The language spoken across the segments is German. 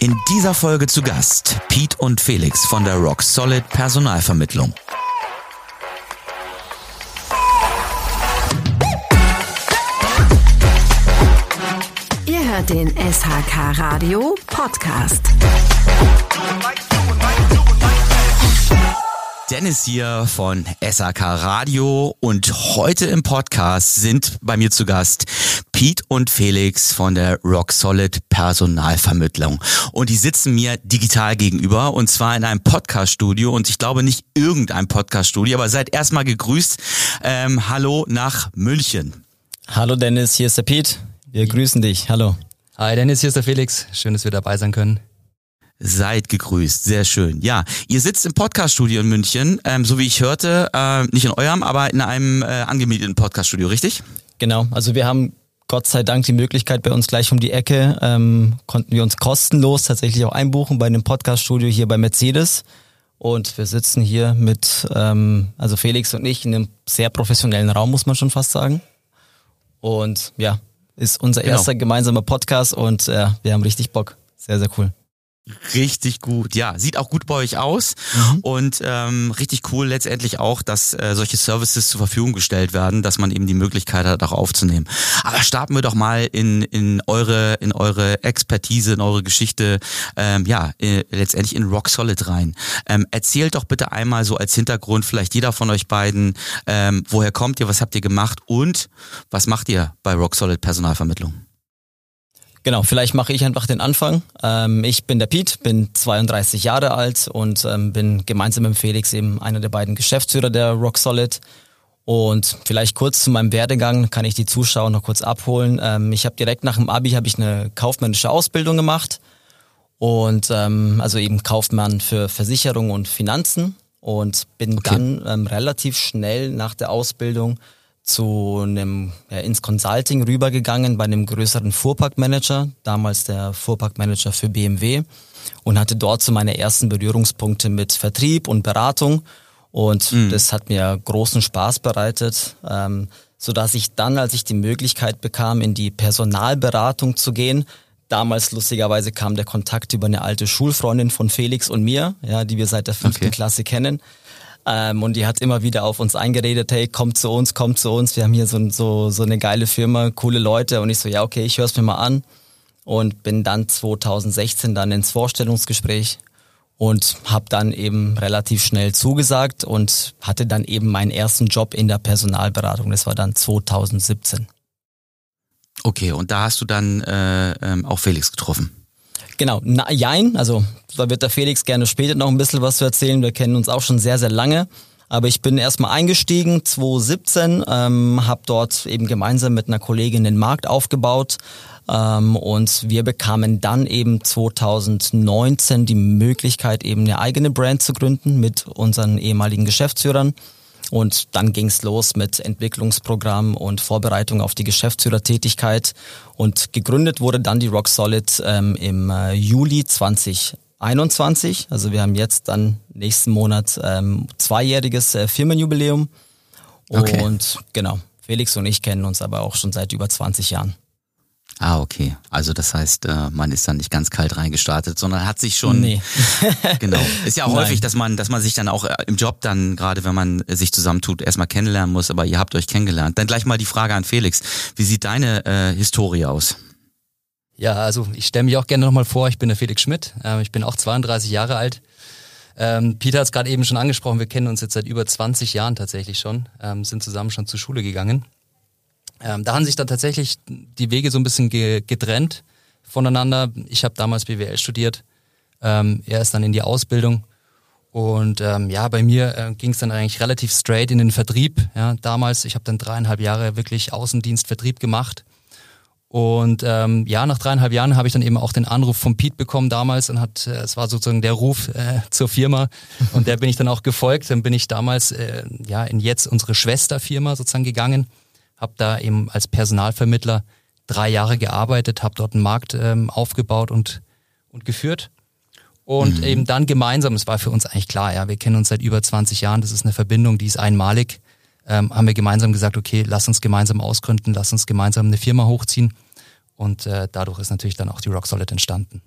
In dieser Folge zu Gast Pete und Felix von der Rock Solid Personalvermittlung. Ihr hört den SHK Radio Podcast. Dennis hier von SAK Radio und heute im Podcast sind bei mir zu Gast Pete und Felix von der Rock Solid Personalvermittlung. Und die sitzen mir digital gegenüber und zwar in einem Podcaststudio und ich glaube nicht irgendein Podcaststudio, aber seid erstmal gegrüßt. Ähm, hallo nach München. Hallo Dennis, hier ist der Pete. Wir grüßen dich. Hallo. Hi Dennis, hier ist der Felix. Schön, dass wir dabei sein können. Seid gegrüßt, sehr schön. Ja, ihr sitzt im Podcaststudio in München, ähm, so wie ich hörte, äh, nicht in eurem, aber in einem äh, angemieteten Podcaststudio, richtig? Genau, also wir haben Gott sei Dank die Möglichkeit bei uns gleich um die Ecke, ähm, konnten wir uns kostenlos tatsächlich auch einbuchen bei einem Podcaststudio hier bei Mercedes. Und wir sitzen hier mit, ähm, also Felix und ich, in einem sehr professionellen Raum, muss man schon fast sagen. Und ja, ist unser genau. erster gemeinsamer Podcast und äh, wir haben richtig Bock. Sehr, sehr cool. Richtig gut, ja. Sieht auch gut bei euch aus mhm. und ähm, richtig cool letztendlich auch, dass äh, solche Services zur Verfügung gestellt werden, dass man eben die Möglichkeit hat, auch aufzunehmen. Aber starten wir doch mal in, in eure in eure Expertise, in eure Geschichte, ähm, ja, äh, letztendlich in Rock Solid rein. Ähm, erzählt doch bitte einmal so als Hintergrund, vielleicht jeder von euch beiden, ähm, woher kommt ihr, was habt ihr gemacht und was macht ihr bei Rock Solid Personalvermittlung? Genau, vielleicht mache ich einfach den Anfang. Ähm, ich bin der Piet, bin 32 Jahre alt und ähm, bin gemeinsam mit Felix eben einer der beiden Geschäftsführer der Rock Solid. Und vielleicht kurz zu meinem Werdegang kann ich die Zuschauer noch kurz abholen. Ähm, ich habe direkt nach dem Abi habe ich eine kaufmännische Ausbildung gemacht und ähm, also eben Kaufmann für Versicherung und Finanzen und bin okay. dann ähm, relativ schnell nach der Ausbildung zu einem, ja, ins Consulting rübergegangen bei einem größeren Fuhrparkmanager, damals der Fuhrparkmanager für BMW und hatte dort so meine ersten Berührungspunkte mit Vertrieb und Beratung und mhm. das hat mir großen Spaß bereitet, ähm, so dass ich dann, als ich die Möglichkeit bekam, in die Personalberatung zu gehen, damals lustigerweise kam der Kontakt über eine alte Schulfreundin von Felix und mir, ja, die wir seit der fünften okay. Klasse kennen ähm, und die hat immer wieder auf uns eingeredet, hey, kommt zu uns, kommt zu uns. Wir haben hier so, so, so eine geile Firma, coole Leute. Und ich so, ja, okay, ich höre es mir mal an. Und bin dann 2016 dann ins Vorstellungsgespräch und habe dann eben relativ schnell zugesagt und hatte dann eben meinen ersten Job in der Personalberatung. Das war dann 2017. Okay, und da hast du dann äh, ähm, auch Felix getroffen. Genau, na, jein, also da wird der Felix gerne später noch ein bisschen was zu erzählen. Wir kennen uns auch schon sehr, sehr lange. Aber ich bin erstmal eingestiegen 2017, ähm, habe dort eben gemeinsam mit einer Kollegin den Markt aufgebaut ähm, und wir bekamen dann eben 2019 die Möglichkeit, eben eine eigene Brand zu gründen mit unseren ehemaligen Geschäftsführern. Und dann ging's los mit Entwicklungsprogramm und Vorbereitung auf die Geschäftsführertätigkeit. Und gegründet wurde dann die Rock Solid ähm, im äh, Juli 2021. Also wir haben jetzt dann nächsten Monat ähm, zweijähriges äh, Firmenjubiläum. Okay. Und genau, Felix und ich kennen uns aber auch schon seit über 20 Jahren. Ah, okay. Also das heißt, äh, man ist dann nicht ganz kalt reingestartet, sondern hat sich schon. Nee. genau. Ist ja auch Nein. häufig, dass man, dass man sich dann auch äh, im Job dann, gerade wenn man sich zusammentut, erstmal kennenlernen muss, aber ihr habt euch kennengelernt. Dann gleich mal die Frage an Felix. Wie sieht deine äh, Historie aus? Ja, also ich stelle mich auch gerne nochmal vor, ich bin der Felix Schmidt, äh, ich bin auch 32 Jahre alt. Ähm, Peter hat es gerade eben schon angesprochen, wir kennen uns jetzt seit über 20 Jahren tatsächlich schon, ähm, sind zusammen schon zur Schule gegangen. Ähm, da haben sich dann tatsächlich die Wege so ein bisschen ge getrennt voneinander. Ich habe damals BWL studiert, ähm, er ist dann in die Ausbildung und ähm, ja, bei mir äh, ging es dann eigentlich relativ straight in den Vertrieb. Ja, damals, ich habe dann dreieinhalb Jahre wirklich Außendienst, Vertrieb gemacht. Und ähm, ja, nach dreieinhalb Jahren habe ich dann eben auch den Anruf vom Pete bekommen damals und hat, äh, es war sozusagen der Ruf äh, zur Firma und der bin ich dann auch gefolgt. Dann bin ich damals äh, ja in jetzt unsere Schwesterfirma sozusagen gegangen, habe da eben als Personalvermittler drei Jahre gearbeitet, habe dort einen Markt ähm, aufgebaut und und geführt und mhm. eben dann gemeinsam, es war für uns eigentlich klar, ja, wir kennen uns seit über 20 Jahren, das ist eine Verbindung, die ist einmalig, ähm, haben wir gemeinsam gesagt, okay, lass uns gemeinsam ausgründen, lass uns gemeinsam eine Firma hochziehen. Und äh, dadurch ist natürlich dann auch die Rock Solid entstanden.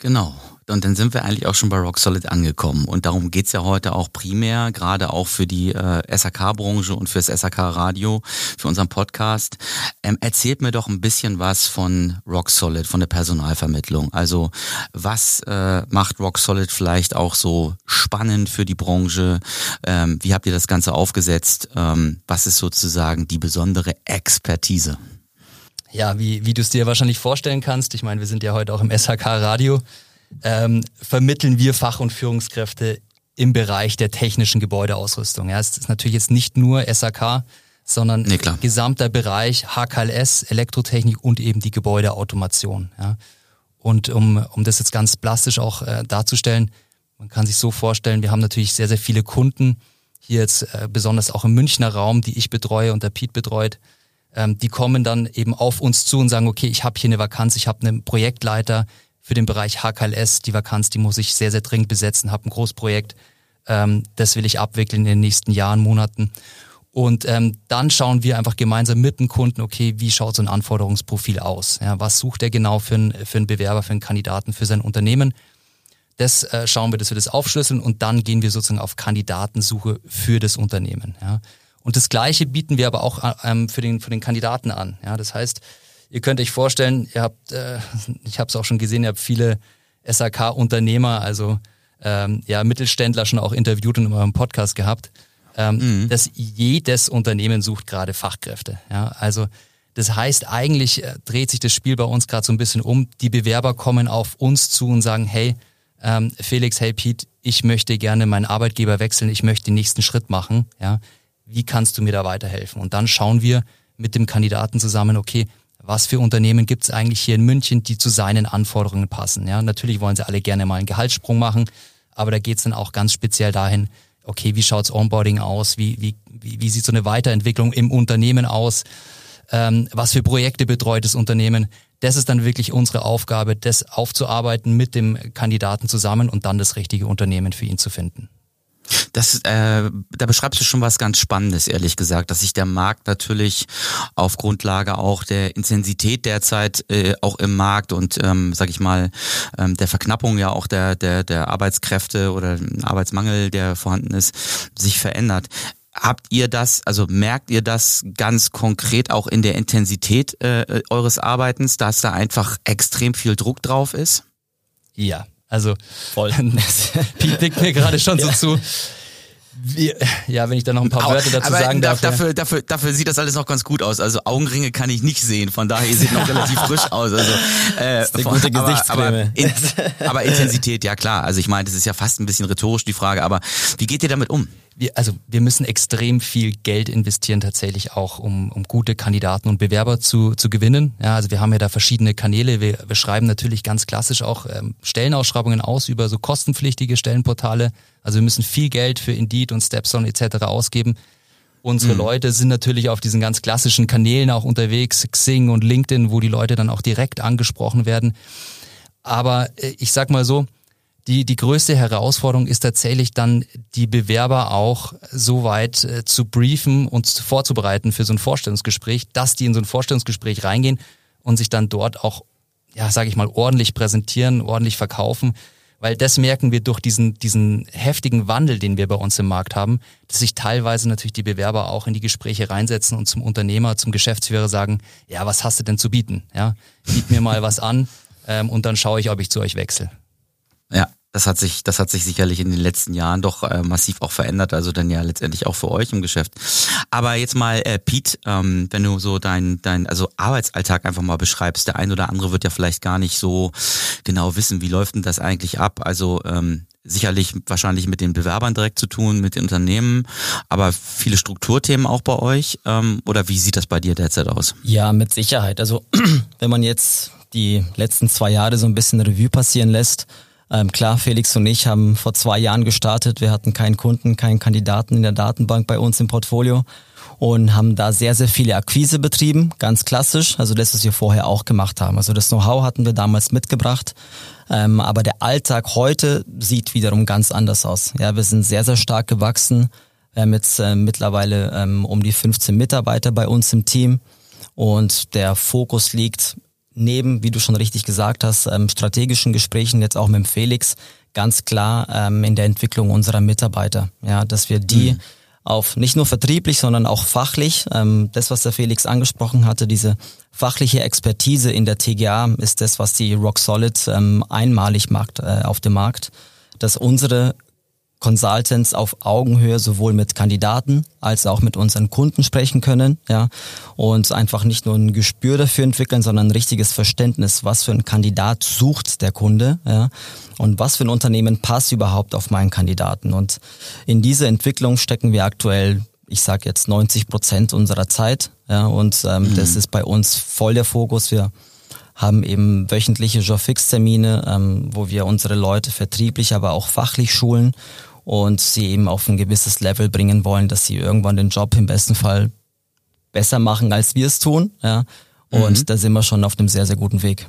Genau. Und dann sind wir eigentlich auch schon bei Rock Solid angekommen. Und darum geht's ja heute auch primär, gerade auch für die äh, SAK-Branche und fürs SAK-Radio, für unseren Podcast. Ähm, erzählt mir doch ein bisschen was von Rock Solid, von der Personalvermittlung. Also was äh, macht Rock Solid vielleicht auch so spannend für die Branche? Ähm, wie habt ihr das Ganze aufgesetzt? Ähm, was ist sozusagen die besondere Expertise? Ja, wie, wie du es dir wahrscheinlich vorstellen kannst, ich meine, wir sind ja heute auch im SHK-Radio, ähm, vermitteln wir Fach- und Führungskräfte im Bereich der technischen Gebäudeausrüstung. Ja, es ist natürlich jetzt nicht nur SAK, sondern nee, gesamter Bereich HKLS, Elektrotechnik und eben die Gebäudeautomation. Ja. Und um, um das jetzt ganz plastisch auch äh, darzustellen, man kann sich so vorstellen, wir haben natürlich sehr, sehr viele Kunden, hier jetzt äh, besonders auch im Münchner Raum, die ich betreue und der Piet betreut, ähm, die kommen dann eben auf uns zu und sagen, okay, ich habe hier eine Vakanz, ich habe einen Projektleiter für den Bereich HKLS, die Vakanz, die muss ich sehr, sehr dringend besetzen, habe ein Großprojekt, ähm, das will ich abwickeln in den nächsten Jahren, Monaten. Und ähm, dann schauen wir einfach gemeinsam mit dem Kunden, okay, wie schaut so ein Anforderungsprofil aus? Ja, was sucht er genau für, ein, für einen Bewerber, für einen Kandidaten, für sein Unternehmen? Das äh, schauen wir, dass wir das aufschlüsseln und dann gehen wir sozusagen auf Kandidatensuche für das Unternehmen. Ja. Und das Gleiche bieten wir aber auch ähm, für, den, für den Kandidaten an. Ja, das heißt, ihr könnt euch vorstellen, ihr habt, äh, ich habe es auch schon gesehen, ihr habt viele SAK-Unternehmer, also ähm, ja, Mittelständler schon auch interviewt und in eurem Podcast gehabt. Ähm, mhm. dass jedes Unternehmen sucht gerade Fachkräfte. Ja, also das heißt, eigentlich äh, dreht sich das Spiel bei uns gerade so ein bisschen um. Die Bewerber kommen auf uns zu und sagen, hey, ähm, Felix, hey Pete, ich möchte gerne meinen Arbeitgeber wechseln, ich möchte den nächsten Schritt machen. Ja, wie kannst du mir da weiterhelfen? Und dann schauen wir mit dem Kandidaten zusammen, okay, was für Unternehmen gibt es eigentlich hier in München, die zu seinen Anforderungen passen. Ja, natürlich wollen sie alle gerne mal einen Gehaltssprung machen, aber da geht es dann auch ganz speziell dahin, okay, wie schaut's Onboarding aus, wie, wie, wie, wie sieht so eine Weiterentwicklung im Unternehmen aus, ähm, was für Projekte betreut das Unternehmen. Das ist dann wirklich unsere Aufgabe, das aufzuarbeiten mit dem Kandidaten zusammen und dann das richtige Unternehmen für ihn zu finden. Das, äh, da beschreibst du schon was ganz Spannendes, ehrlich gesagt, dass sich der Markt natürlich auf Grundlage auch der Intensität derzeit äh, auch im Markt und, ähm, sag ich mal, ähm, der Verknappung ja auch der, der, der Arbeitskräfte oder Arbeitsmangel, der vorhanden ist, sich verändert. Habt ihr das, also merkt ihr das ganz konkret auch in der Intensität äh, eures Arbeitens, dass da einfach extrem viel Druck drauf ist? Ja, also voll. Pete nickt mir gerade schon so zu. Wie, ja, wenn ich da noch ein paar Wörter dazu aber sagen darf. Dafür, dafür, dafür sieht das alles noch ganz gut aus. Also Augenringe kann ich nicht sehen, von daher seht noch relativ frisch aus. Also, äh, das ist eine von, gute aber, aber, in, aber Intensität, ja klar. Also ich meine, das ist ja fast ein bisschen rhetorisch die Frage, aber wie geht ihr damit um? Wir, also wir müssen extrem viel Geld investieren tatsächlich auch, um, um gute Kandidaten und Bewerber zu, zu gewinnen. Ja, also wir haben ja da verschiedene Kanäle. Wir, wir schreiben natürlich ganz klassisch auch ähm, Stellenausschreibungen aus über so kostenpflichtige Stellenportale. Also wir müssen viel Geld für Indeed und Stepstone etc. ausgeben. Unsere mhm. Leute sind natürlich auf diesen ganz klassischen Kanälen auch unterwegs, Xing und LinkedIn, wo die Leute dann auch direkt angesprochen werden. Aber äh, ich sag mal so, die, die größte Herausforderung ist tatsächlich dann, die Bewerber auch so weit äh, zu briefen und vorzubereiten für so ein Vorstellungsgespräch, dass die in so ein Vorstellungsgespräch reingehen und sich dann dort auch, ja, sage ich mal, ordentlich präsentieren, ordentlich verkaufen, Weil das merken wir durch diesen, diesen heftigen Wandel, den wir bei uns im Markt haben, dass sich teilweise natürlich die Bewerber auch in die Gespräche reinsetzen und zum Unternehmer, zum Geschäftsführer sagen, ja, was hast du denn zu bieten? Ja, biet mir mal was an ähm, und dann schaue ich, ob ich zu euch wechsle. Ja, das hat sich, das hat sich sicherlich in den letzten Jahren doch äh, massiv auch verändert, also dann ja letztendlich auch für euch im Geschäft. Aber jetzt mal, äh, Pete, ähm, wenn du so dein, dein, also Arbeitsalltag einfach mal beschreibst, der ein oder andere wird ja vielleicht gar nicht so genau wissen, wie läuft denn das eigentlich ab? Also ähm, sicherlich wahrscheinlich mit den Bewerbern direkt zu tun, mit den Unternehmen, aber viele Strukturthemen auch bei euch. Ähm, oder wie sieht das bei dir derzeit aus? Ja, mit Sicherheit. Also wenn man jetzt die letzten zwei Jahre so ein bisschen Revue passieren lässt, ähm, klar, Felix und ich haben vor zwei Jahren gestartet. Wir hatten keinen Kunden, keinen Kandidaten in der Datenbank bei uns im Portfolio und haben da sehr, sehr viele Akquise betrieben, ganz klassisch, also das, was wir vorher auch gemacht haben. Also das Know-how hatten wir damals mitgebracht, ähm, aber der Alltag heute sieht wiederum ganz anders aus. Ja, wir sind sehr, sehr stark gewachsen. Wir haben jetzt äh, mittlerweile ähm, um die 15 Mitarbeiter bei uns im Team und der Fokus liegt neben, wie du schon richtig gesagt hast, ähm, strategischen Gesprächen, jetzt auch mit dem Felix, ganz klar ähm, in der Entwicklung unserer Mitarbeiter. Ja, dass wir die mhm. auf nicht nur vertrieblich, sondern auch fachlich, ähm, das, was der Felix angesprochen hatte, diese fachliche Expertise in der TGA ist das, was die Rock Solid ähm, einmalig macht äh, auf dem Markt, dass unsere Consultants auf Augenhöhe sowohl mit Kandidaten als auch mit unseren Kunden sprechen können, ja, und einfach nicht nur ein Gespür dafür entwickeln, sondern ein richtiges Verständnis, was für ein Kandidat sucht der Kunde, ja, und was für ein Unternehmen passt überhaupt auf meinen Kandidaten. Und in diese Entwicklung stecken wir aktuell, ich sage jetzt 90 Prozent unserer Zeit, ja, und ähm, mhm. das ist bei uns voll der Fokus. Wir haben eben wöchentliche Job-Fix-Termine, ähm, wo wir unsere Leute vertrieblich, aber auch fachlich schulen und sie eben auf ein gewisses Level bringen wollen, dass sie irgendwann den Job im besten Fall besser machen, als wir es tun. Ja. Und mhm. da sind wir schon auf einem sehr, sehr guten Weg.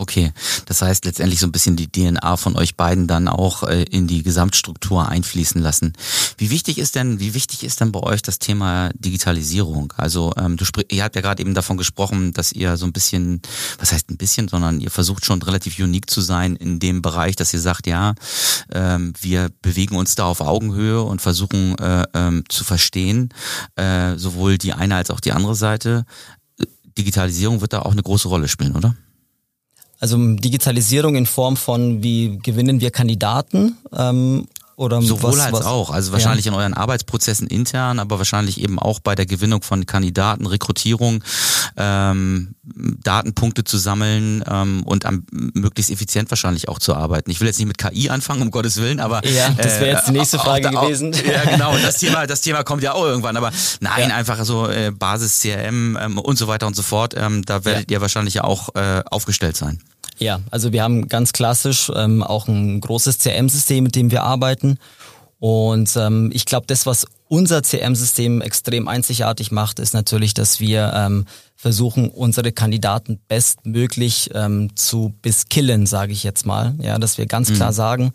Okay, das heißt letztendlich so ein bisschen die DNA von euch beiden dann auch äh, in die Gesamtstruktur einfließen lassen. Wie wichtig ist denn, wie wichtig ist denn bei euch das Thema Digitalisierung? Also ähm, du sprich, ihr habt ja gerade eben davon gesprochen, dass ihr so ein bisschen, was heißt ein bisschen, sondern ihr versucht schon relativ unique zu sein in dem Bereich, dass ihr sagt, ja, ähm, wir bewegen uns da auf Augenhöhe und versuchen äh, ähm, zu verstehen, äh, sowohl die eine als auch die andere Seite. Digitalisierung wird da auch eine große Rolle spielen, oder? Also Digitalisierung in Form von, wie gewinnen wir Kandidaten ähm, oder Sowohl was, als was, auch. Also wahrscheinlich ja. in euren Arbeitsprozessen intern, aber wahrscheinlich eben auch bei der Gewinnung von Kandidaten, Rekrutierung, ähm, Datenpunkte zu sammeln ähm, und am, möglichst effizient wahrscheinlich auch zu arbeiten. Ich will jetzt nicht mit KI anfangen, um Gottes Willen, aber ja, das wäre jetzt die nächste Frage auch, gewesen. Auch, ja, genau. Das Thema, das Thema kommt ja auch irgendwann. Aber nein, ja. einfach so äh, Basis CRM ähm, und so weiter und so fort. Ähm, da werdet ja. ihr wahrscheinlich ja auch äh, aufgestellt sein. Ja, also wir haben ganz klassisch ähm, auch ein großes CRM-System, mit dem wir arbeiten. Und ähm, ich glaube, das, was unser CRM-System extrem einzigartig macht, ist natürlich, dass wir ähm, versuchen, unsere Kandidaten bestmöglich ähm, zu beskillen, sage ich jetzt mal. Ja, dass wir ganz mhm. klar sagen,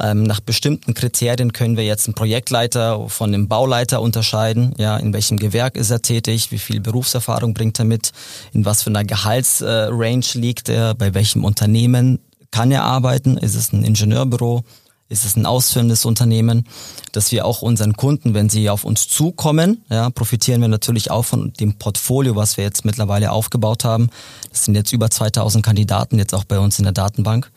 ähm, nach bestimmten Kriterien können wir jetzt einen Projektleiter von einem Bauleiter unterscheiden. Ja, in welchem Gewerk ist er tätig, wie viel Berufserfahrung bringt er mit, in was für einer Gehaltsrange äh, liegt er, bei welchem Unternehmen kann er arbeiten, ist es ein Ingenieurbüro, ist es ein ausführendes Unternehmen, dass wir auch unseren Kunden, wenn sie auf uns zukommen, ja, profitieren wir natürlich auch von dem Portfolio, was wir jetzt mittlerweile aufgebaut haben. Das sind jetzt über 2000 Kandidaten jetzt auch bei uns in der Datenbank.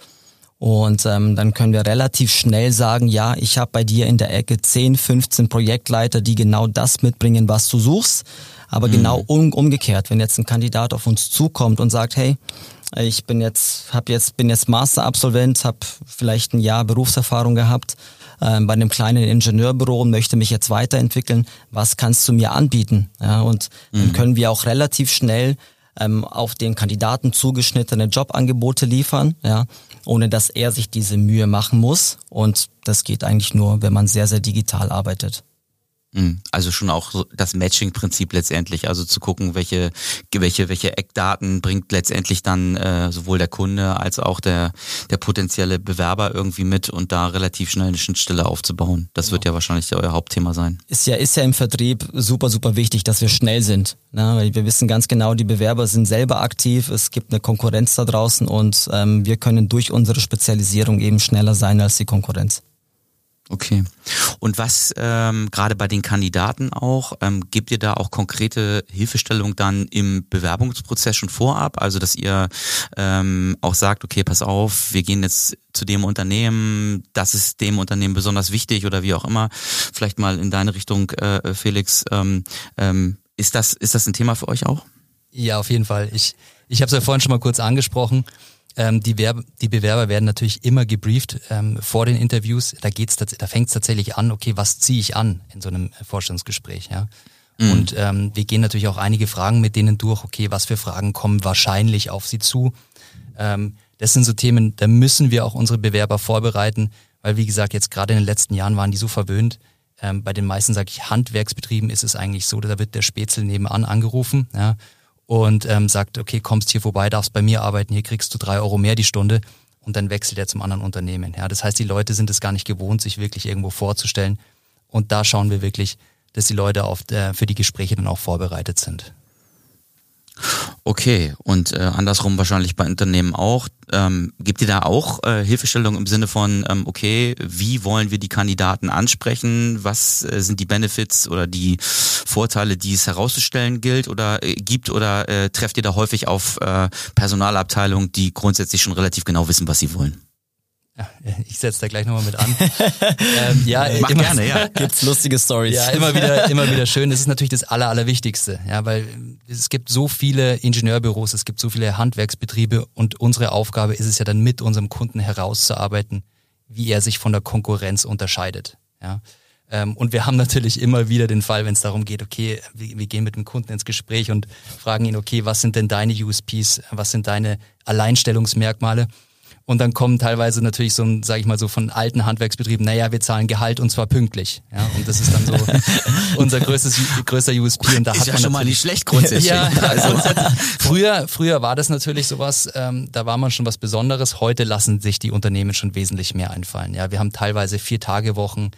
Und ähm, dann können wir relativ schnell sagen, ja, ich habe bei dir in der Ecke 10, 15 Projektleiter, die genau das mitbringen, was du suchst. Aber mhm. genau um, umgekehrt, wenn jetzt ein Kandidat auf uns zukommt und sagt, hey, ich bin jetzt, hab jetzt, bin jetzt Masterabsolvent, habe vielleicht ein Jahr Berufserfahrung gehabt äh, bei einem kleinen Ingenieurbüro und möchte mich jetzt weiterentwickeln. Was kannst du mir anbieten? Ja, und mhm. dann können wir auch relativ schnell ähm, auf den Kandidaten zugeschnittene Jobangebote liefern, ja, ohne dass er sich diese Mühe machen muss. Und das geht eigentlich nur, wenn man sehr, sehr digital arbeitet. Mhm. Also schon auch das Matching-Prinzip letztendlich, also zu gucken, welche, welche, welche Eckdaten bringt letztendlich dann äh, sowohl der Kunde als auch der, der potenzielle Bewerber irgendwie mit und da relativ schnell eine Schnittstelle aufzubauen. Das genau. wird ja wahrscheinlich euer Hauptthema sein. Ist ja, ist ja im Vertrieb super, super wichtig, dass wir schnell sind. Ne? Weil wir wissen ganz genau, die Bewerber sind selber aktiv, es gibt eine Konkurrenz da draußen und ähm, wir können durch unsere Spezialisierung eben schneller sein als die Konkurrenz. Okay. Und was ähm, gerade bei den Kandidaten auch, ähm, gibt ihr da auch konkrete Hilfestellung dann im Bewerbungsprozess schon vorab? Also dass ihr ähm, auch sagt, okay, pass auf, wir gehen jetzt zu dem Unternehmen, das ist dem Unternehmen besonders wichtig oder wie auch immer. Vielleicht mal in deine Richtung, äh, Felix. Ähm, ähm, ist, das, ist das ein Thema für euch auch? Ja, auf jeden Fall. Ich, ich habe es ja vorhin schon mal kurz angesprochen. Ähm, die, Werbe, die Bewerber werden natürlich immer gebrieft ähm, vor den Interviews. Da geht's, da fängt es tatsächlich an, okay, was ziehe ich an in so einem Vorstellungsgespräch, ja. Mhm. Und ähm, wir gehen natürlich auch einige Fragen mit denen durch, okay, was für Fragen kommen wahrscheinlich auf sie zu. Ähm, das sind so Themen, da müssen wir auch unsere Bewerber vorbereiten, weil wie gesagt, jetzt gerade in den letzten Jahren waren die so verwöhnt. Ähm, bei den meisten, sage ich, Handwerksbetrieben ist es eigentlich so, da wird der Spätzle nebenan angerufen, ja, und ähm, sagt, okay, kommst hier vorbei, darfst bei mir arbeiten, hier kriegst du drei Euro mehr die Stunde und dann wechselt er zum anderen Unternehmen. Ja, das heißt, die Leute sind es gar nicht gewohnt, sich wirklich irgendwo vorzustellen. Und da schauen wir wirklich, dass die Leute auf der, für die Gespräche dann auch vorbereitet sind. Okay, und äh, andersrum wahrscheinlich bei Unternehmen auch. Ähm, gibt ihr da auch äh, Hilfestellung im Sinne von, ähm, okay, wie wollen wir die Kandidaten ansprechen? Was äh, sind die Benefits oder die Vorteile, die es herauszustellen gilt oder äh, gibt? Oder äh, trefft ihr da häufig auf äh, Personalabteilungen, die grundsätzlich schon relativ genau wissen, was sie wollen? Ich setze da gleich nochmal mit an. ähm, ja, Mach immer, gerne, ja. Gibt's lustige Stories. Ja, immer wieder, immer wieder schön. Das ist natürlich das Aller, Allerwichtigste. Ja, weil es gibt so viele Ingenieurbüros, es gibt so viele Handwerksbetriebe und unsere Aufgabe ist es ja dann mit unserem Kunden herauszuarbeiten, wie er sich von der Konkurrenz unterscheidet. Ja. Ähm, und wir haben natürlich immer wieder den Fall, wenn es darum geht, okay, wir, wir gehen mit dem Kunden ins Gespräch und fragen ihn, okay, was sind denn deine USPs, was sind deine Alleinstellungsmerkmale? Und dann kommen teilweise natürlich so ein, sag ich mal so, von alten Handwerksbetrieben, naja, wir zahlen Gehalt und zwar pünktlich. Ja, und das ist dann so unser größtes, größter USP. Und da ist hat ja man schon mal nicht schlecht grundsätzlich. ja, also, früher, früher war das natürlich sowas, ähm, da war man schon was Besonderes. Heute lassen sich die Unternehmen schon wesentlich mehr einfallen. Ja, wir haben teilweise vier Tage Wochen.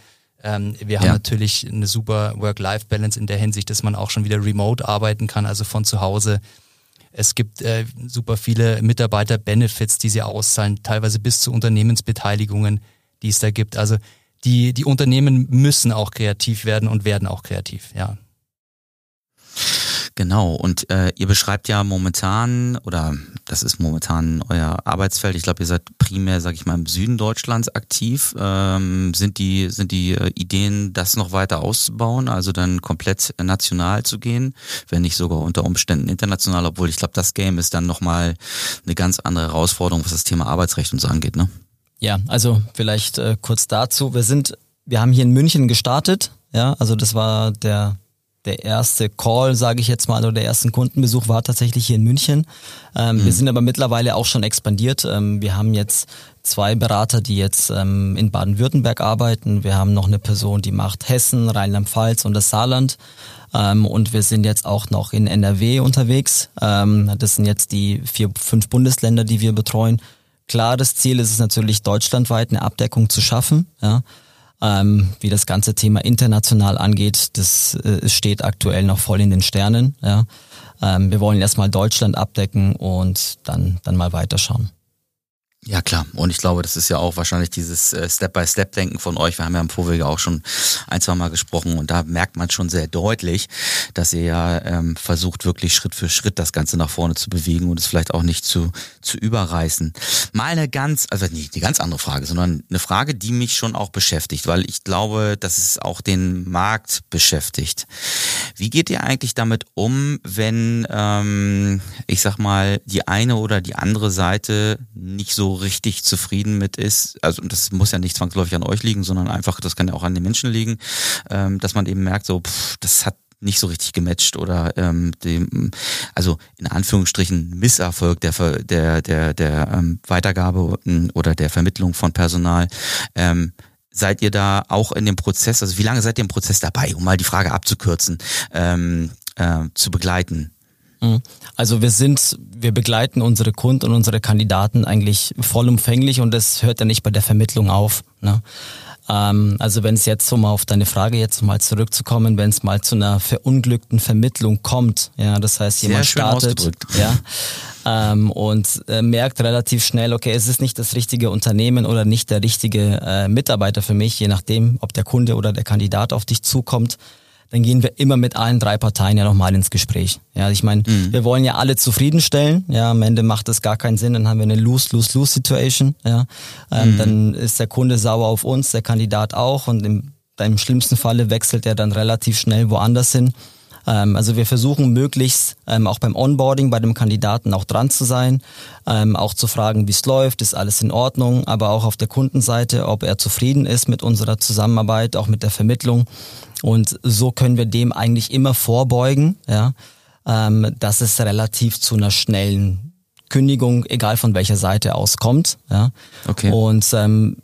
Ähm, wir haben ja. natürlich eine super Work-Life-Balance in der Hinsicht, dass man auch schon wieder remote arbeiten kann, also von zu Hause. Es gibt äh, super viele Mitarbeiter-Benefits, die sie auszahlen, teilweise bis zu Unternehmensbeteiligungen, die es da gibt. Also die, die Unternehmen müssen auch kreativ werden und werden auch kreativ, ja. Genau, und äh, ihr beschreibt ja momentan, oder das ist momentan euer Arbeitsfeld, ich glaube, ihr seid primär, sag ich mal, im Süden Deutschlands aktiv. Ähm, sind die, sind die äh, Ideen, das noch weiter auszubauen, also dann komplett national zu gehen, wenn nicht sogar unter Umständen international, obwohl ich glaube, das Game ist dann nochmal eine ganz andere Herausforderung, was das Thema Arbeitsrecht und so angeht, ne? Ja, also vielleicht äh, kurz dazu. Wir sind, wir haben hier in München gestartet, ja, also das war der der erste Call, sage ich jetzt mal, oder der ersten Kundenbesuch war tatsächlich hier in München. Ähm, mhm. Wir sind aber mittlerweile auch schon expandiert. Ähm, wir haben jetzt zwei Berater, die jetzt ähm, in Baden-Württemberg arbeiten. Wir haben noch eine Person, die macht Hessen, Rheinland-Pfalz und das Saarland. Ähm, und wir sind jetzt auch noch in NRW unterwegs. Ähm, das sind jetzt die vier, fünf Bundesländer, die wir betreuen. Klar, das Ziel ist es natürlich, deutschlandweit eine Abdeckung zu schaffen. Ja. Ähm, wie das ganze Thema international angeht, das äh, steht aktuell noch voll in den Sternen. Ja. Ähm, wir wollen erstmal Deutschland abdecken und dann, dann mal weiterschauen. Ja klar, und ich glaube, das ist ja auch wahrscheinlich dieses äh, Step-by-Step-Denken von euch. Wir haben ja im Vorwege auch schon ein, zwei Mal gesprochen und da merkt man schon sehr deutlich, dass ihr ja ähm, versucht, wirklich Schritt für Schritt das Ganze nach vorne zu bewegen und es vielleicht auch nicht zu, zu überreißen. Mal eine ganz, also nicht eine ganz andere Frage, sondern eine Frage, die mich schon auch beschäftigt, weil ich glaube, dass es auch den Markt beschäftigt. Wie geht ihr eigentlich damit um, wenn, ähm, ich sag mal, die eine oder die andere Seite nicht so richtig zufrieden mit ist, also das muss ja nicht zwangsläufig an euch liegen, sondern einfach, das kann ja auch an den Menschen liegen, ähm, dass man eben merkt, so, pff, das hat nicht so richtig gematcht oder ähm, dem, also in Anführungsstrichen Misserfolg der der der der ähm, Weitergabe oder der Vermittlung von Personal. Ähm, seid ihr da auch in dem Prozess, also wie lange seid ihr im Prozess dabei, um mal die Frage abzukürzen, ähm, äh, zu begleiten? Mhm. Also wir sind, wir begleiten unsere Kunden und unsere Kandidaten eigentlich vollumfänglich und das hört ja nicht bei der Vermittlung auf. Ne? Ähm, also wenn es jetzt, um auf deine Frage jetzt mal zurückzukommen, wenn es mal zu einer verunglückten Vermittlung kommt, ja, das heißt jemand startet, ja, ähm, und äh, merkt relativ schnell, okay, es ist nicht das richtige Unternehmen oder nicht der richtige äh, Mitarbeiter für mich, je nachdem, ob der Kunde oder der Kandidat auf dich zukommt dann gehen wir immer mit allen drei Parteien ja nochmal ins Gespräch. Ja, ich meine, mhm. wir wollen ja alle zufriedenstellen. Ja, am Ende macht das gar keinen Sinn. Dann haben wir eine Lose-Lose-Lose-Situation. Ja, ähm, mhm. dann ist der Kunde sauer auf uns, der Kandidat auch und im, im schlimmsten Falle wechselt er dann relativ schnell woanders hin. Ähm, also wir versuchen möglichst ähm, auch beim Onboarding bei dem Kandidaten auch dran zu sein, ähm, auch zu fragen, wie es läuft, ist alles in Ordnung, aber auch auf der Kundenseite, ob er zufrieden ist mit unserer Zusammenarbeit, auch mit der Vermittlung. Und so können wir dem eigentlich immer vorbeugen, ja, ähm, dass es relativ zu einer schnellen Kündigung, egal von welcher Seite aus kommt. Ja. Okay. Und ähm,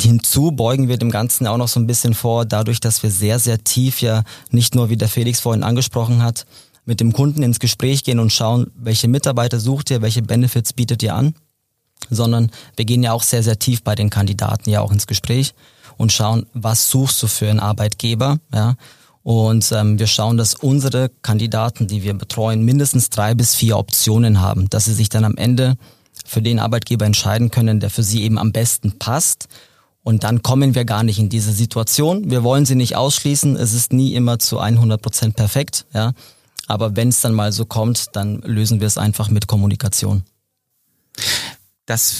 hinzu beugen wir dem Ganzen auch noch so ein bisschen vor, dadurch, dass wir sehr, sehr tief ja nicht nur, wie der Felix vorhin angesprochen hat, mit dem Kunden ins Gespräch gehen und schauen, welche Mitarbeiter sucht ihr, welche Benefits bietet ihr an, sondern wir gehen ja auch sehr, sehr tief bei den Kandidaten ja auch ins Gespräch und schauen, was suchst du für einen Arbeitgeber, ja. Und ähm, wir schauen, dass unsere Kandidaten, die wir betreuen, mindestens drei bis vier Optionen haben, dass sie sich dann am Ende für den Arbeitgeber entscheiden können, der für sie eben am besten passt. Und dann kommen wir gar nicht in diese Situation. Wir wollen sie nicht ausschließen. Es ist nie immer zu 100 Prozent perfekt, ja. Aber wenn es dann mal so kommt, dann lösen wir es einfach mit Kommunikation. Das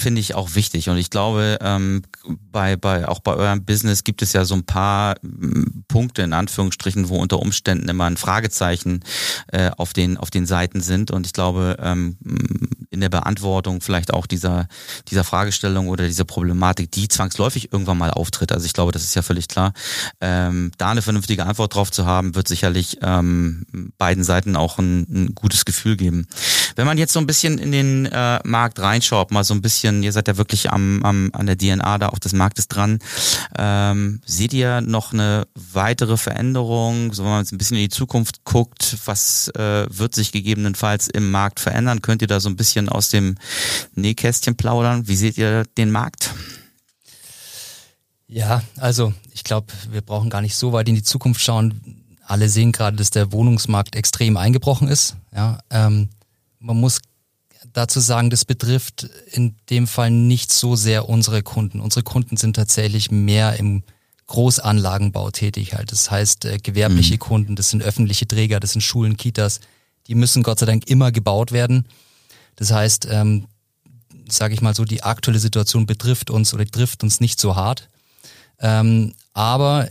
finde ich auch wichtig. Und ich glaube, ähm, bei, bei, auch bei eurem Business gibt es ja so ein paar m, Punkte in Anführungsstrichen, wo unter Umständen immer ein Fragezeichen äh, auf, den, auf den Seiten sind. Und ich glaube, ähm, in der Beantwortung vielleicht auch dieser, dieser Fragestellung oder dieser Problematik, die zwangsläufig irgendwann mal auftritt. Also ich glaube, das ist ja völlig klar. Ähm, da eine vernünftige Antwort drauf zu haben, wird sicherlich ähm, beiden Seiten auch ein, ein gutes Gefühl geben. Wenn man jetzt so ein bisschen in den äh, Markt reinschaut, mal so ein bisschen, ihr seid ja wirklich am, am, an der DNA da auch des Marktes dran, ähm, seht ihr noch eine weitere Veränderung, so wenn man jetzt ein bisschen in die Zukunft guckt, was äh, wird sich gegebenenfalls im Markt verändern? Könnt ihr da so ein bisschen aus dem Nähkästchen plaudern? Wie seht ihr den Markt? Ja, also ich glaube, wir brauchen gar nicht so weit in die Zukunft schauen. Alle sehen gerade, dass der Wohnungsmarkt extrem eingebrochen ist. Ja, ähm, man muss dazu sagen, das betrifft in dem Fall nicht so sehr unsere Kunden. Unsere Kunden sind tatsächlich mehr im Großanlagenbau tätig halt. Das heißt, äh, gewerbliche mhm. Kunden, das sind öffentliche Träger, das sind Schulen, Kitas, die müssen Gott sei Dank immer gebaut werden. Das heißt, ähm, sage ich mal so, die aktuelle Situation betrifft uns oder trifft uns nicht so hart. Ähm, aber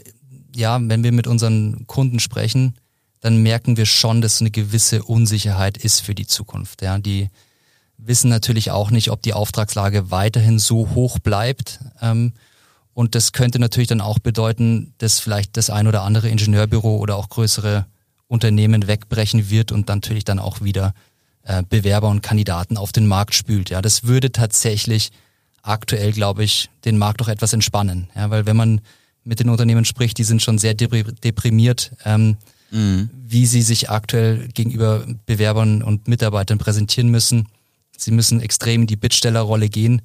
ja, wenn wir mit unseren Kunden sprechen, dann merken wir schon, dass eine gewisse Unsicherheit ist für die Zukunft. Ja, die wissen natürlich auch nicht, ob die Auftragslage weiterhin so hoch bleibt. Ähm, und das könnte natürlich dann auch bedeuten, dass vielleicht das ein oder andere Ingenieurbüro oder auch größere Unternehmen wegbrechen wird und natürlich dann auch wieder äh, Bewerber und Kandidaten auf den Markt spült. Ja, das würde tatsächlich aktuell, glaube ich, den Markt doch etwas entspannen. Ja, weil wenn man mit den Unternehmen spricht, die sind schon sehr deprimiert. Ähm, mhm. wie sie sich aktuell gegenüber Bewerbern und Mitarbeitern präsentieren müssen. Sie müssen extrem in die Bittstellerrolle gehen.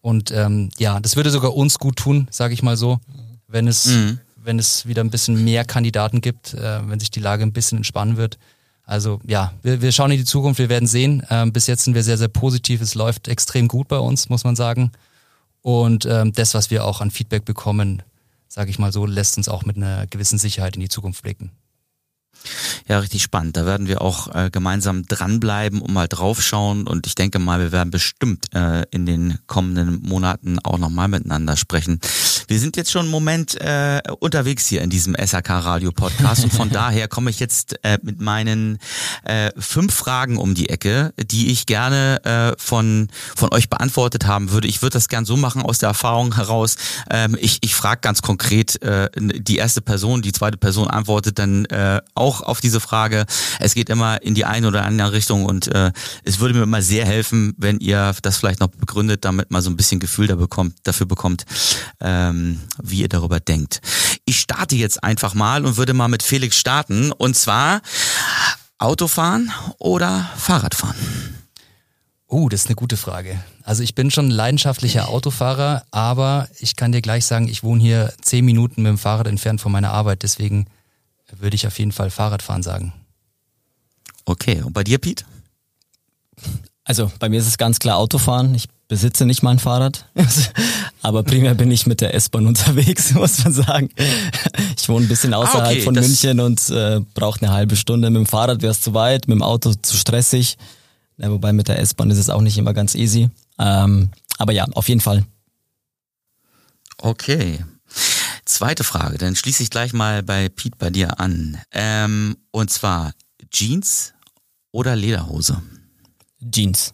Und ähm, ja, das würde sogar uns gut tun, sage ich mal so, wenn es, mhm. wenn es wieder ein bisschen mehr Kandidaten gibt, äh, wenn sich die Lage ein bisschen entspannen wird. Also ja, wir, wir schauen in die Zukunft, wir werden sehen. Ähm, bis jetzt sind wir sehr, sehr positiv. Es läuft extrem gut bei uns, muss man sagen. Und ähm, das, was wir auch an Feedback bekommen, sage ich mal so, lässt uns auch mit einer gewissen Sicherheit in die Zukunft blicken. Ja, richtig spannend. Da werden wir auch äh, gemeinsam dranbleiben und mal draufschauen. Und ich denke mal, wir werden bestimmt äh, in den kommenden Monaten auch nochmal miteinander sprechen. Wir sind jetzt schon einen Moment äh, unterwegs hier in diesem SAK Radio Podcast und von daher komme ich jetzt äh, mit meinen äh, fünf Fragen um die Ecke, die ich gerne äh, von von euch beantwortet haben würde. Ich würde das gern so machen aus der Erfahrung heraus. Ähm, ich ich frage ganz konkret äh, die erste Person, die zweite Person antwortet dann äh, auch auf diese Frage. Es geht immer in die eine oder andere Richtung und äh, es würde mir immer sehr helfen, wenn ihr das vielleicht noch begründet, damit man so ein bisschen Gefühl da bekommt, dafür bekommt, ähm, wie ihr darüber denkt. Ich starte jetzt einfach mal und würde mal mit Felix starten und zwar Autofahren oder Fahrradfahren? Oh, das ist eine gute Frage. Also ich bin schon leidenschaftlicher Autofahrer, aber ich kann dir gleich sagen, ich wohne hier zehn Minuten mit dem Fahrrad entfernt von meiner Arbeit, deswegen würde ich auf jeden Fall Fahrradfahren sagen. Okay, und bei dir, Pete? Also bei mir ist es ganz klar Autofahren. Ich besitze nicht mein Fahrrad, aber primär bin ich mit der S-Bahn unterwegs, muss man sagen. Ich wohne ein bisschen außerhalb ah, okay, von München und äh, brauche eine halbe Stunde. Mit dem Fahrrad wäre es zu weit, mit dem Auto zu stressig. Ja, wobei mit der S-Bahn ist es auch nicht immer ganz easy. Ähm, aber ja, auf jeden Fall. Okay. Zweite Frage, dann schließe ich gleich mal bei Pete bei dir an. Ähm, und zwar Jeans oder Lederhose? Jeans.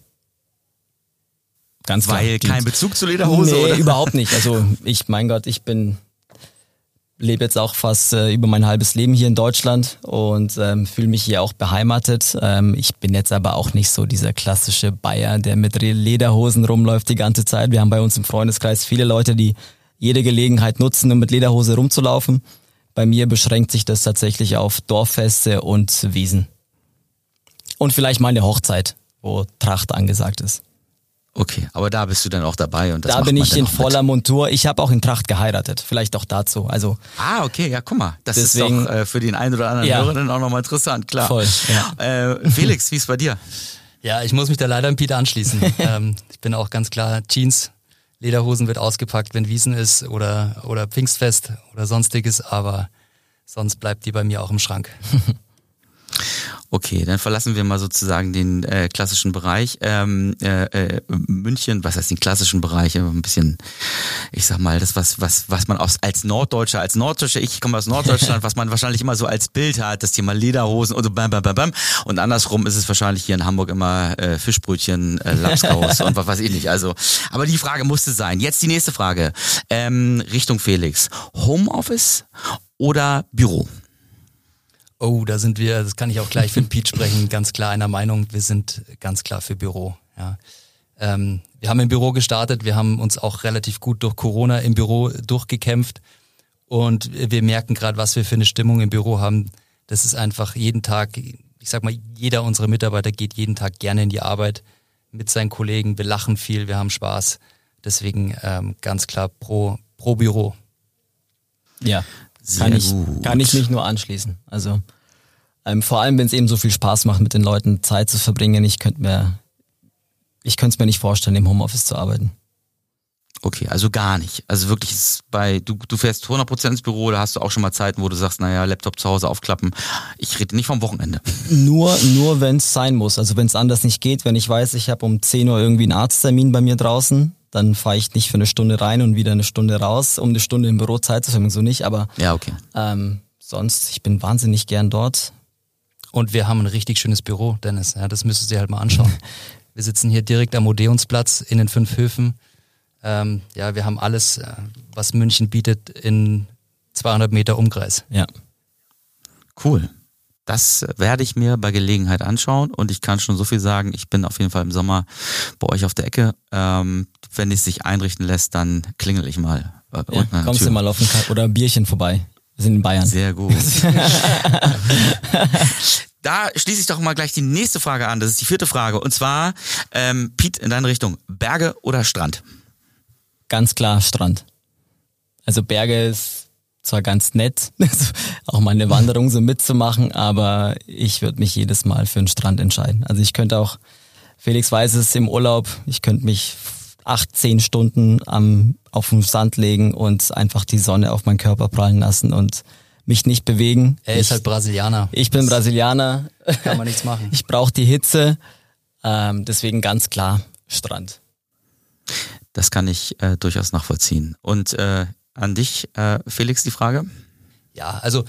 Ganz klar. Weil kein Bezug zu Lederhose, nee, oder? überhaupt nicht. Also ich, mein Gott, ich bin lebe jetzt auch fast äh, über mein halbes Leben hier in Deutschland und ähm, fühle mich hier auch beheimatet. Ähm, ich bin jetzt aber auch nicht so dieser klassische Bayer, der mit Lederhosen rumläuft die ganze Zeit. Wir haben bei uns im Freundeskreis viele Leute, die jede Gelegenheit nutzen, um mit Lederhose rumzulaufen. Bei mir beschränkt sich das tatsächlich auf Dorffeste und Wiesen. Und vielleicht mal eine Hochzeit, wo Tracht angesagt ist. Okay, aber da bist du dann auch dabei und das Da bin ich in voller mit. Montur. Ich habe auch in Tracht geheiratet, vielleicht auch dazu. Also ah, okay, ja, guck mal, das deswegen, ist doch äh, für den einen oder anderen ja. Hörer dann auch nochmal interessant, klar. Voll. Ja. Äh, Felix, wie ist bei dir? Ja, ich muss mich da leider im Peter anschließen. ähm, ich bin auch ganz klar Jeans, Lederhosen wird ausgepackt, wenn Wiesen ist oder oder Pfingstfest oder sonstiges, aber sonst bleibt die bei mir auch im Schrank. Okay, dann verlassen wir mal sozusagen den äh, klassischen Bereich. Ähm, äh, äh, München, was heißt den klassischen Bereich? Ein bisschen, ich sag mal, das, was, was, was man aus, als Norddeutscher, als Norddeutscher, ich komme aus Norddeutschland, was man wahrscheinlich immer so als Bild hat, das Thema Lederhosen und so bam, bam, bam, bam. Und andersrum ist es wahrscheinlich hier in Hamburg immer äh, Fischbrötchen, äh, Lapskaus und was weiß ich nicht. Also, aber die Frage musste sein. Jetzt die nächste Frage. Ähm, Richtung Felix. Homeoffice oder Büro? Oh, da sind wir, das kann ich auch gleich für den Pete sprechen, ganz klar einer Meinung. Wir sind ganz klar für Büro. Ja. Ähm, wir haben im Büro gestartet, wir haben uns auch relativ gut durch Corona im Büro durchgekämpft und wir merken gerade, was wir für eine Stimmung im Büro haben. Das ist einfach jeden Tag, ich sag mal, jeder unserer Mitarbeiter geht jeden Tag gerne in die Arbeit mit seinen Kollegen. Wir lachen viel, wir haben Spaß. Deswegen ähm, ganz klar pro, pro Büro. Ja, sehr kann ich, gut. Kann ich mich nur anschließen. Also ähm, vor allem, wenn es eben so viel Spaß macht, mit den Leuten Zeit zu verbringen. Ich könnte mir, ich könnte es mir nicht vorstellen, im Homeoffice zu arbeiten. Okay, also gar nicht. Also wirklich ist bei, du, du fährst 100% ins Büro, da hast du auch schon mal Zeiten, wo du sagst, naja, Laptop zu Hause aufklappen. Ich rede nicht vom Wochenende. Nur, nur wenn es sein muss. Also wenn es anders nicht geht, wenn ich weiß, ich habe um 10 Uhr irgendwie einen Arzttermin bei mir draußen, dann fahre ich nicht für eine Stunde rein und wieder eine Stunde raus, um eine Stunde im Büro Zeit zu verbringen, so nicht, aber ja, okay. ähm, sonst, ich bin wahnsinnig gern dort. Und wir haben ein richtig schönes Büro, Dennis. Ja, das müsstest du dir halt mal anschauen. wir sitzen hier direkt am Odeonsplatz in den fünf Höfen. Ähm, ja, wir haben alles, äh, was München bietet, in 200 Meter Umkreis. Ja. Cool. Das werde ich mir bei Gelegenheit anschauen und ich kann schon so viel sagen, ich bin auf jeden Fall im Sommer bei euch auf der Ecke. Ähm, wenn es sich einrichten lässt, dann klingel ich mal. Äh, ja, kommst du mal auf ein, oder ein Bierchen vorbei. Wir sind in Bayern. Sehr gut. da schließe ich doch mal gleich die nächste Frage an. Das ist die vierte Frage. Und zwar, ähm, Piet, in deine Richtung. Berge oder Strand? Ganz klar Strand. Also Berge ist zwar ganz nett, auch mal eine Wanderung so mitzumachen, aber ich würde mich jedes Mal für den Strand entscheiden. Also ich könnte auch, Felix weiß es im Urlaub, ich könnte mich acht, zehn Stunden am, auf den Sand legen und einfach die Sonne auf meinen Körper prallen lassen und mich nicht bewegen. Er ist ich, halt Brasilianer. Ich bin das Brasilianer. Kann man nichts machen. Ich brauche die Hitze. Ähm, deswegen ganz klar Strand. Das kann ich äh, durchaus nachvollziehen. Und äh, an dich, äh, Felix, die Frage. Ja, also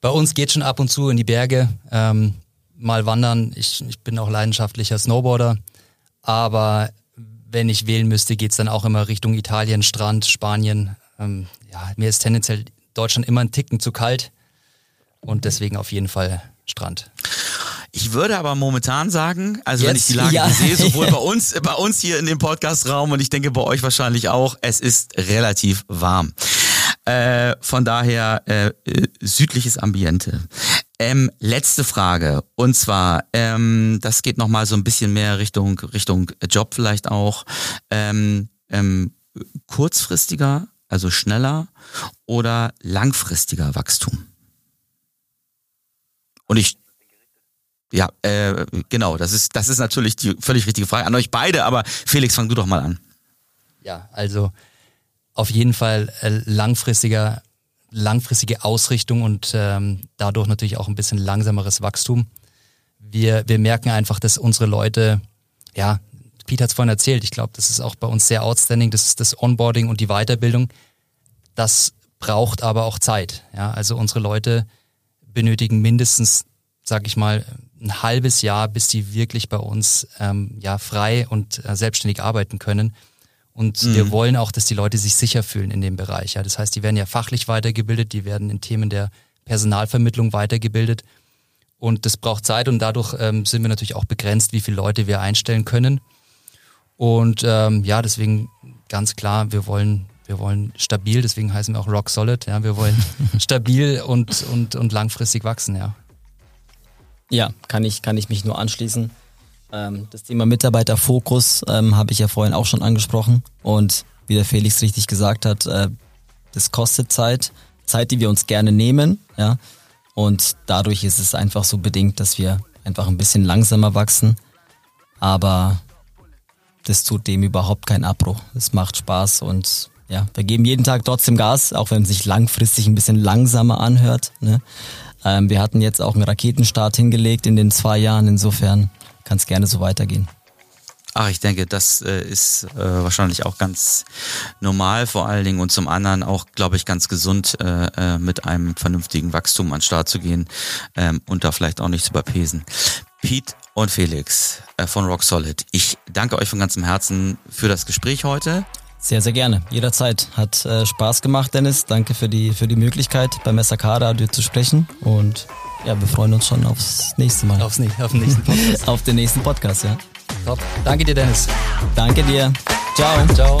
bei uns geht schon ab und zu in die Berge, ähm, mal wandern. Ich, ich bin auch leidenschaftlicher Snowboarder, aber wenn ich wählen müsste, geht's dann auch immer Richtung Italien, Strand, Spanien. Ähm, ja, mir ist tendenziell Deutschland immer ein Ticken zu kalt und deswegen auf jeden Fall Strand. Ich würde aber momentan sagen, also Jetzt? wenn ich die Lage ja. sehe, sowohl bei uns, bei uns hier in dem Podcastraum und ich denke bei euch wahrscheinlich auch, es ist relativ warm. Äh, von daher äh, äh, südliches Ambiente. Ähm, letzte Frage und zwar, ähm, das geht noch mal so ein bisschen mehr Richtung Richtung Job vielleicht auch. Ähm, ähm, kurzfristiger, also schneller oder langfristiger Wachstum? Und ich ja, äh, genau, das ist, das ist natürlich die völlig richtige Frage an euch beide, aber Felix, fang du doch mal an. Ja, also auf jeden Fall äh, langfristiger, langfristige Ausrichtung und ähm, dadurch natürlich auch ein bisschen langsameres Wachstum. Wir, wir merken einfach, dass unsere Leute, ja, Pete hat es vorhin erzählt, ich glaube, das ist auch bei uns sehr outstanding, das ist das Onboarding und die Weiterbildung. Das braucht aber auch Zeit. Ja, also unsere Leute benötigen mindestens, sag ich mal, ein halbes Jahr, bis die wirklich bei uns ähm, ja frei und äh, selbstständig arbeiten können. Und mhm. wir wollen auch, dass die Leute sich sicher fühlen in dem Bereich. Ja, das heißt, die werden ja fachlich weitergebildet, die werden in Themen der Personalvermittlung weitergebildet. Und das braucht Zeit und dadurch ähm, sind wir natürlich auch begrenzt, wie viele Leute wir einstellen können. Und ähm, ja, deswegen ganz klar, wir wollen, wir wollen stabil, deswegen heißen wir auch Rock Solid. Ja, wir wollen stabil und, und, und langfristig wachsen, ja. Ja, kann ich, kann ich mich nur anschließen. Ähm, das Thema Mitarbeiterfokus ähm, habe ich ja vorhin auch schon angesprochen. Und wie der Felix richtig gesagt hat, äh, das kostet Zeit. Zeit, die wir uns gerne nehmen, ja. Und dadurch ist es einfach so bedingt, dass wir einfach ein bisschen langsamer wachsen. Aber das tut dem überhaupt keinen Abbruch. Es macht Spaß und ja, wir geben jeden Tag trotzdem Gas, auch wenn es sich langfristig ein bisschen langsamer anhört. Ne? Ähm, wir hatten jetzt auch einen Raketenstart hingelegt in den zwei Jahren, insofern kann es gerne so weitergehen. Ach, ich denke, das äh, ist äh, wahrscheinlich auch ganz normal vor allen Dingen und zum anderen auch, glaube ich, ganz gesund, äh, äh, mit einem vernünftigen Wachstum an den Start zu gehen ähm, und da vielleicht auch nicht zu überpesen. Pete und Felix äh, von Rock Solid, ich danke euch von ganzem Herzen für das Gespräch heute. Sehr, sehr gerne. Jederzeit. Hat äh, Spaß gemacht, Dennis. Danke für die, für die Möglichkeit, beim SAK Radio zu sprechen. Und ja, wir freuen uns schon aufs nächste Mal. Aufs, auf den nächsten Podcast. auf den nächsten Podcast, ja. Top. Danke dir, Dennis. Danke dir. Ciao. Ciao.